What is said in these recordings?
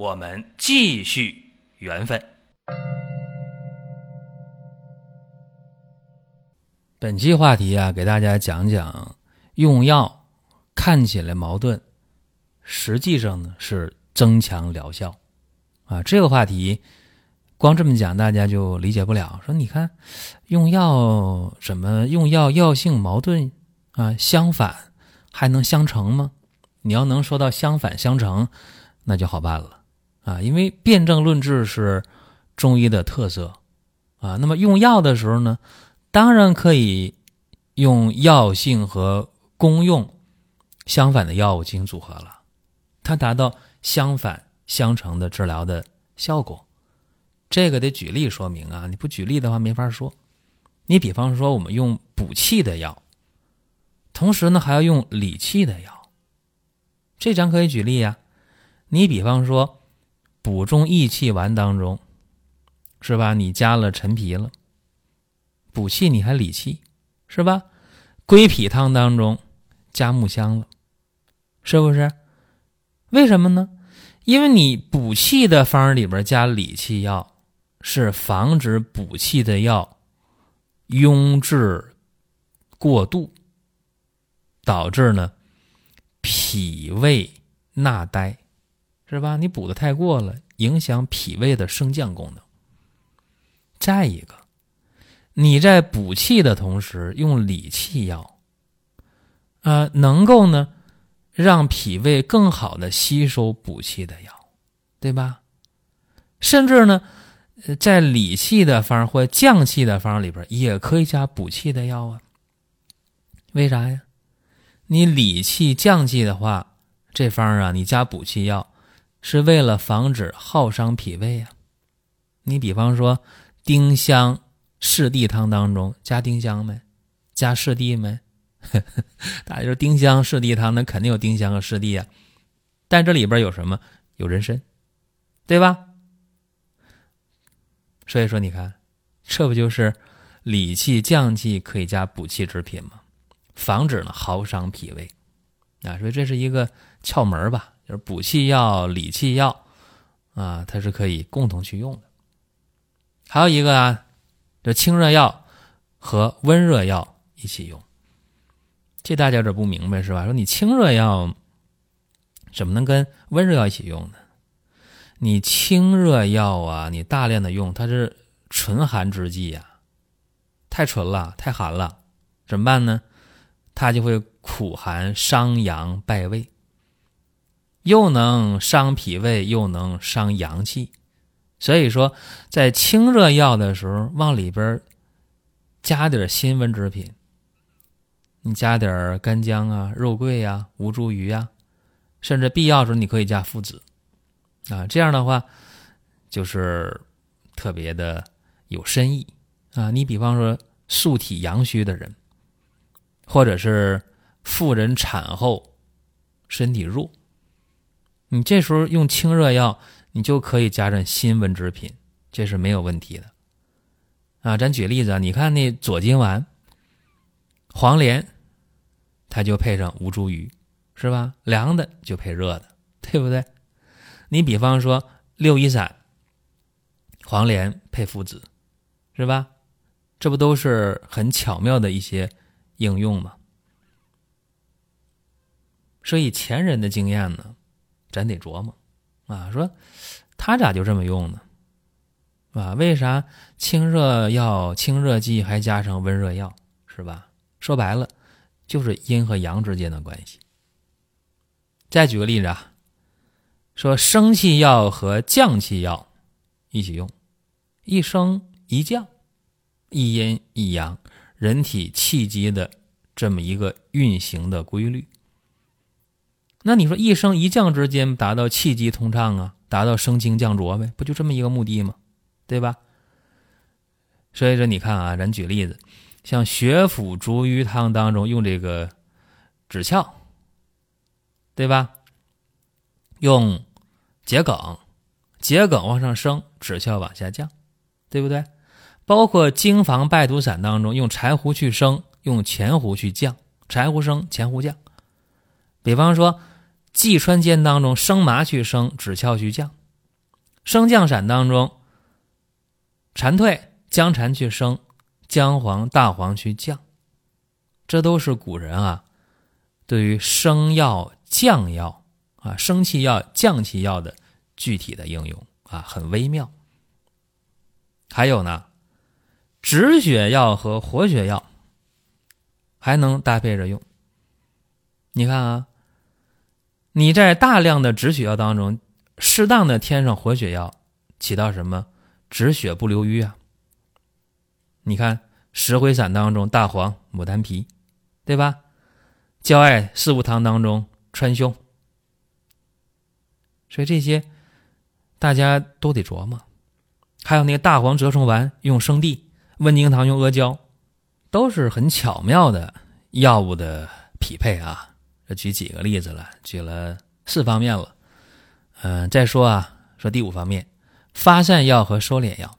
我们继续缘分。本期话题啊，给大家讲讲用药看起来矛盾，实际上呢是增强疗效啊。这个话题光这么讲，大家就理解不了。说你看用药怎么用药药性矛盾啊？相反还能相成吗？你要能说到相反相成，那就好办了啊。因为辩证论治是中医的特色啊。那么用药的时候呢？当然可以用药性和功用相反的药物进行组合了，它达到相反相成的治疗的效果。这个得举例说明啊，你不举例的话没法说。你比方说，我们用补气的药，同时呢还要用理气的药，这咱可以举例呀。你比方说，补中益气丸当中，是吧？你加了陈皮了。补气你还理气，是吧？归脾汤当中加木香了，是不是？为什么呢？因为你补气的方里边加理气药，是防止补气的药壅滞过度，导致呢脾胃纳呆，是吧？你补的太过了，影响脾胃的升降功能。再一个。你在补气的同时用理气药，啊，能够呢让脾胃更好的吸收补气的药，对吧？甚至呢，在理气的方或降气的方里边也可以加补气的药啊。为啥呀？你理气降气的话，这方啊，你加补气药是为了防止耗伤脾胃呀。你比方说丁香。四地汤当中加丁香没？加四地没？大家说丁香四地汤，那肯定有丁香和四地啊。但这里边有什么？有人参，对吧？所以说，你看，这不就是理气降气可以加补气之品吗？防止呢耗伤脾胃啊。所以这是一个窍门吧，就是补气药、理气药啊，它是可以共同去用的。还有一个啊。这清热药和温热药一起用，这大家有点不明白是吧？说你清热药怎么能跟温热药一起用呢？你清热药啊，你大量的用，它是纯寒之剂呀，太纯了，太寒了，怎么办呢？它就会苦寒伤阳败胃，又能伤脾胃，又能伤阳气。所以说，在清热药的时候，往里边加点辛温之品，你加点干姜啊、肉桂呀、吴茱萸呀，甚至必要时候你可以加附子啊。这样的话，就是特别的有深意啊。你比方说，素体阳虚的人，或者是妇人产后身体弱，你这时候用清热药。你就可以加上辛温之品，这是没有问题的，啊，咱举例子啊，你看那左金丸、黄连，它就配上吴茱萸，是吧？凉的就配热的，对不对？你比方说六一散，黄连配附子，是吧？这不都是很巧妙的一些应用吗？所以前人的经验呢，咱得琢磨。啊，说他咋就这么用呢？啊，为啥清热药、清热剂还加上温热药，是吧？说白了，就是阴和阳之间的关系。再举个例子啊，说升气药和降气药一起用，一升一降，一阴一阳，人体气机的这么一个运行的规律。那你说一升一降之间达到气机通畅啊，达到升清降浊呗，不就这么一个目的吗？对吧？所以说你看啊，咱举例子，像血府逐瘀汤当中用这个枳壳，对吧？用桔梗，桔梗往上升，枳壳往下降，对不对？包括经房败毒散当中用柴胡去升，用前胡去降，柴胡升，前胡降。比方说济川煎当中生麻去升，枳壳去降；升降散当中蝉蜕。姜蝉去生，姜黄、大黄去降，这都是古人啊对于生药、降药啊、生气药、降气药的具体的应用啊，很微妙。还有呢，止血药和活血药还能搭配着用。你看啊，你在大量的止血药当中，适当的添上活血药，起到什么？止血不留瘀啊。你看石灰散当中大黄、牡丹皮，对吧？焦艾四物汤当中川芎，所以这些大家都得琢磨。还有那个大黄蛰虫丸用生地，温经汤用阿胶，都是很巧妙的药物的匹配啊。举几个例子了，举了四方面了。嗯，再说啊，说第五方面，发散药和收敛药。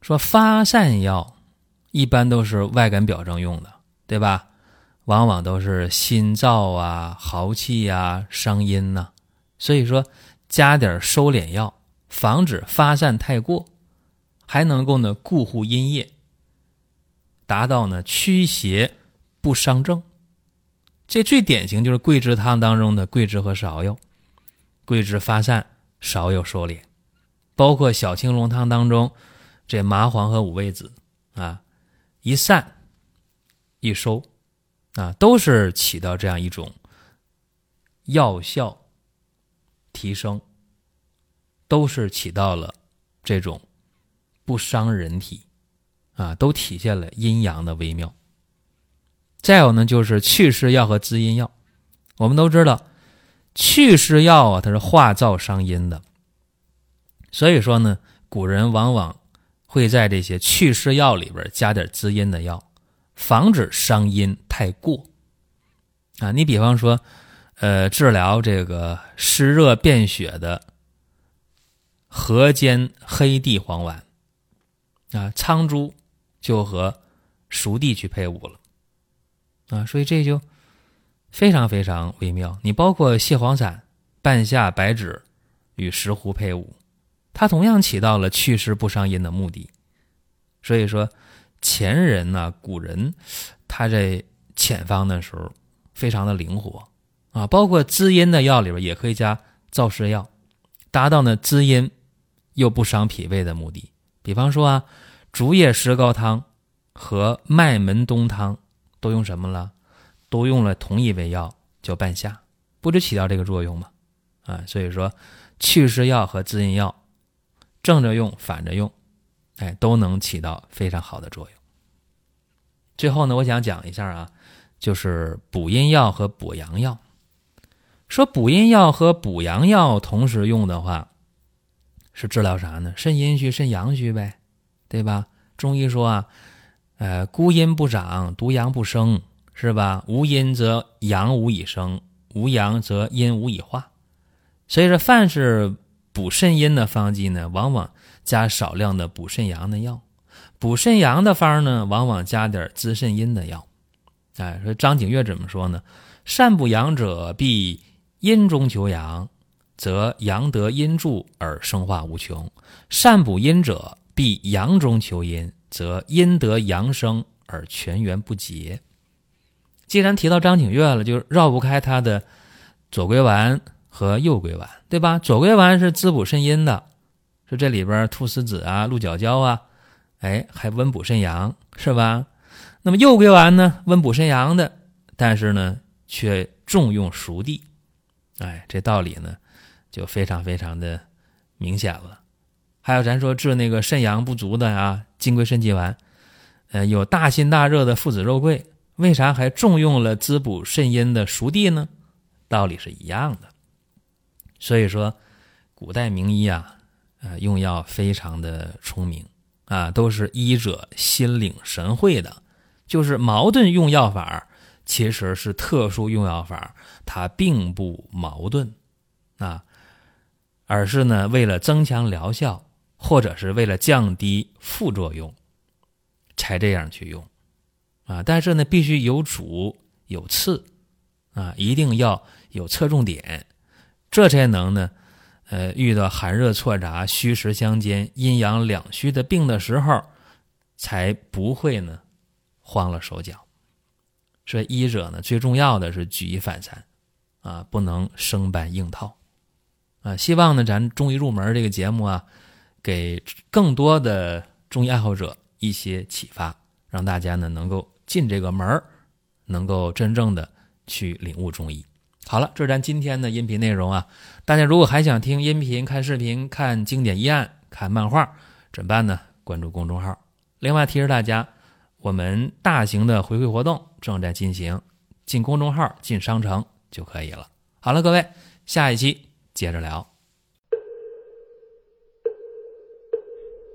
说发散药一般都是外感表征用的，对吧？往往都是心燥啊、豪气啊、伤阴呐。所以说加点收敛药，防止发散太过，还能够呢固护阴液，达到呢驱邪不伤正。这最典型就是桂枝汤当中的桂枝和芍药，桂枝发散，芍药收敛，包括小青龙汤当中。这麻黄和五味子啊，一散一收啊，都是起到这样一种药效提升，都是起到了这种不伤人体啊，都体现了阴阳的微妙。再有呢，就是祛湿药和滋阴药。我们都知道，祛湿药啊，它是化燥伤阴的，所以说呢，古人往往。会在这些祛湿药里边加点滋阴的药，防止伤阴太过。啊，你比方说，呃，治疗这个湿热便血的河间黑地黄丸，啊，苍术就和熟地去配伍了，啊，所以这就非常非常微妙。你包括蟹黄散、半夏、白芷与石斛配伍。它同样起到了祛湿不伤阴的目的，所以说前人呢，古人他在遣方的时候非常的灵活啊，包括滋阴的药里边也可以加燥湿药，达到呢滋阴又不伤脾胃的目的。比方说啊，竹叶石膏汤和麦门冬汤都用什么了？都用了同一味药叫半夏，不就起到这个作用吗？啊，所以说祛湿药和滋阴药。正着用，反着用，哎，都能起到非常好的作用。最后呢，我想讲一下啊，就是补阴药和补阳药。说补阴药和补阳药同时用的话，是治疗啥呢？肾阴虚、肾阳虚呗，对吧？中医说啊，呃，孤阴不长，独阳不生，是吧？无阴则阳无以生，无阳则阴无以化。所以说，凡是。补肾阴的方剂呢，往往加少量的补肾阳的药；补肾阳的方呢，往往加点滋肾阴的药。哎，说张景岳怎么说呢？善补阳者，必阴中求阳，则阳得阴助而生化无穷；善补阴者，必阳中求阴，则阴得阳生而全源不竭。既然提到张景岳了，就绕不开他的左归丸。和右归丸，对吧？左归丸是滋补肾阴的，说这里边菟丝子啊、鹿角胶啊，哎，还温补肾阳，是吧？那么右归丸呢，温补肾阳的，但是呢，却重用熟地，哎，这道理呢，就非常非常的明显了。还有咱说治那个肾阳不足的啊，金匮肾气丸，呃，有大辛大热的附子肉桂，为啥还重用了滋补肾阴的熟地呢？道理是一样的。所以说，古代名医啊，呃，用药非常的聪明啊，都是医者心领神会的。就是矛盾用药法，其实是特殊用药法，它并不矛盾啊，而是呢为了增强疗效，或者是为了降低副作用，才这样去用啊。但是呢，必须有主有次啊，一定要有侧重点，这才能呢，呃，遇到寒热错杂、虚实相间、阴阳两虚的病的时候，才不会呢。慌了手脚，所以医者呢最重要的是举一反三，啊，不能生搬硬套，啊，希望呢咱中医入门这个节目啊，给更多的中医爱好者一些启发，让大家呢能够进这个门儿能够真正的去领悟中医。好了，这是咱今天的音频内容啊，大家如果还想听音频、看视频、看经典医案、看漫画，怎么办呢？关注公众号。另外提示大家。我们大型的回馈活动正在进行，进公众号、进商城就可以了。好了，各位，下一期接着聊。